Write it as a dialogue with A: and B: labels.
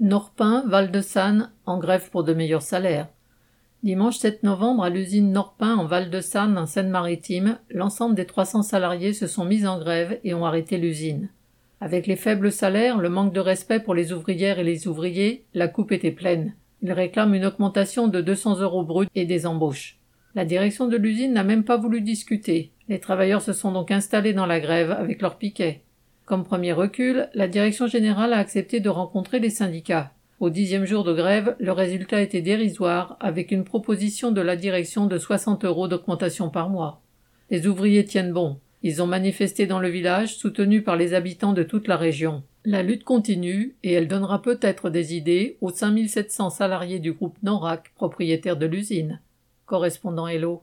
A: Norpin, Val-de-Sanne, en grève pour de meilleurs salaires. Dimanche 7 novembre, à l'usine Norpin en Val-de-Sanne, en Seine-Maritime, l'ensemble des 300 salariés se sont mis en grève et ont arrêté l'usine. Avec les faibles salaires, le manque de respect pour les ouvrières et les ouvriers, la coupe était pleine. Ils réclament une augmentation de 200 euros bruts et des embauches. La direction de l'usine n'a même pas voulu discuter. Les travailleurs se sont donc installés dans la grève avec leurs piquets. Comme premier recul, la direction générale a accepté de rencontrer les syndicats. Au dixième jour de grève, le résultat était dérisoire, avec une proposition de la direction de 60 euros d'augmentation par mois. Les ouvriers tiennent bon. Ils ont manifesté dans le village, soutenus par les habitants de toute la région. La lutte continue, et elle donnera peut-être des idées aux 5700 salariés du groupe Norac, propriétaire de l'usine. Correspondant Hello.